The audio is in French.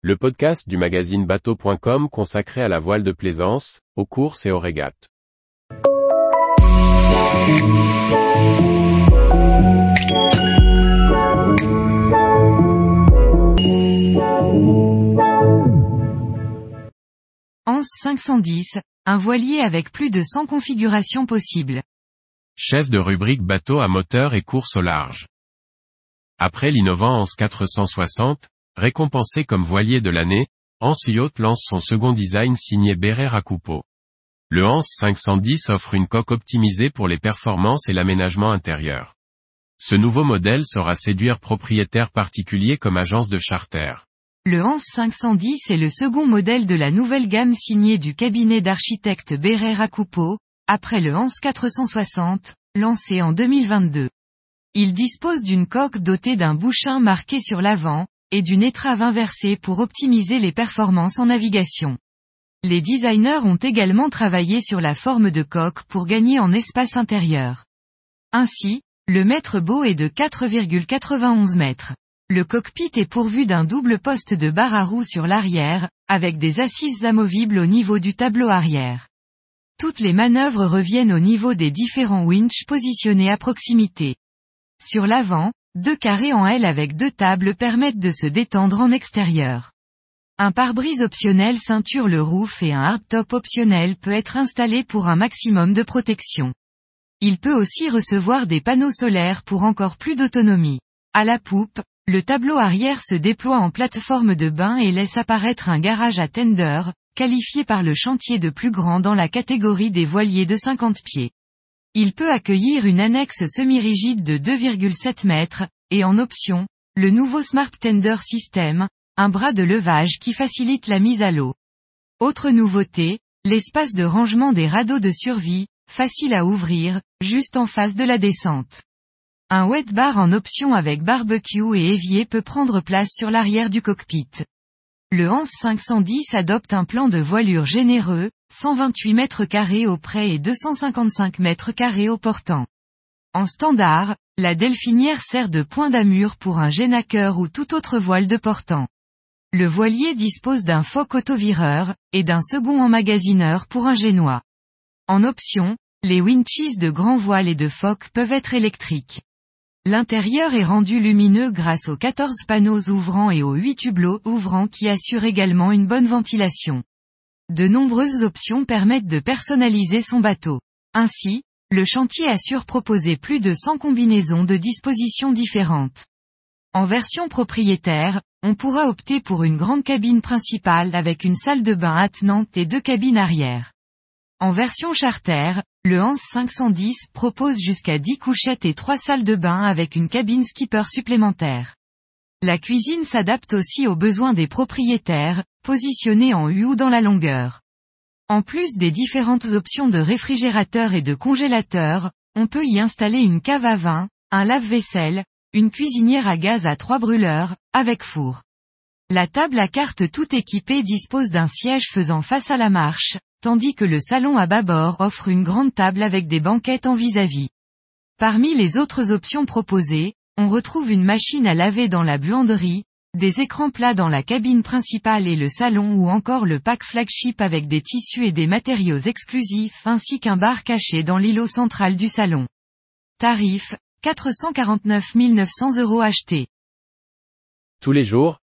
le podcast du magazine bateau.com consacré à la voile de plaisance, aux courses et aux régates. Anse 510, un voilier avec plus de 100 configurations possibles. Chef de rubrique bateau à moteur et course au large. Après l'innovant Anse 460, récompensé comme voilier de l'année, Anse Yacht lance son second design signé à coupeau. Le Anse 510 offre une coque optimisée pour les performances et l'aménagement intérieur. Ce nouveau modèle saura séduire propriétaires particuliers comme agence de charter. Le Hans 510 est le second modèle de la nouvelle gamme signée du cabinet d'architecte Bérère Coupeau, après le Hans 460, lancé en 2022. Il dispose d'une coque dotée d'un bouchin marqué sur l'avant, et d'une étrave inversée pour optimiser les performances en navigation. Les designers ont également travaillé sur la forme de coque pour gagner en espace intérieur. Ainsi, le mètre beau est de 4,91 mètres. Le cockpit est pourvu d'un double poste de barre à roues sur l'arrière, avec des assises amovibles au niveau du tableau arrière. Toutes les manœuvres reviennent au niveau des différents winches positionnés à proximité. Sur l'avant, deux carrés en L avec deux tables permettent de se détendre en extérieur. Un pare-brise optionnel ceinture le roof et un hardtop optionnel peut être installé pour un maximum de protection. Il peut aussi recevoir des panneaux solaires pour encore plus d'autonomie. À la poupe, le tableau arrière se déploie en plateforme de bain et laisse apparaître un garage à tender, qualifié par le chantier de plus grand dans la catégorie des voiliers de 50 pieds. Il peut accueillir une annexe semi-rigide de 2,7 mètres, et en option, le nouveau Smart Tender System, un bras de levage qui facilite la mise à l'eau. Autre nouveauté, l'espace de rangement des radeaux de survie, facile à ouvrir, juste en face de la descente. Un wet bar en option avec barbecue et évier peut prendre place sur l'arrière du cockpit. Le Hans 510 adopte un plan de voilure généreux, 128 mètres carrés au près et 255 mètres carrés au portant. En standard, la delphinière sert de point d'amure pour un génaqueur ou tout autre voile de portant. Le voilier dispose d'un foc autovireur, et d'un second emmagasineur pour un génois. En option, les winches de grand voile et de foc peuvent être électriques. L'intérieur est rendu lumineux grâce aux 14 panneaux ouvrants et aux 8 tublots ouvrants qui assurent également une bonne ventilation. De nombreuses options permettent de personnaliser son bateau. Ainsi, le chantier assure proposer plus de 100 combinaisons de dispositions différentes. En version propriétaire, on pourra opter pour une grande cabine principale avec une salle de bain attenante et deux cabines arrière. En version charter, le Hans 510 propose jusqu'à 10 couchettes et 3 salles de bain avec une cabine skipper supplémentaire. La cuisine s'adapte aussi aux besoins des propriétaires, positionnée en U ou dans la longueur. En plus des différentes options de réfrigérateur et de congélateur, on peut y installer une cave à vin, un lave-vaisselle, une cuisinière à gaz à trois brûleurs, avec four. La table à carte tout équipée dispose d'un siège faisant face à la marche, tandis que le salon à bâbord offre une grande table avec des banquettes en vis-à-vis. Parmi les autres options proposées, on retrouve une machine à laver dans la buanderie, des écrans plats dans la cabine principale et le salon ou encore le pack flagship avec des tissus et des matériaux exclusifs ainsi qu'un bar caché dans l'îlot central du salon. Tarif, 449 900 euros achetés. Tous les jours,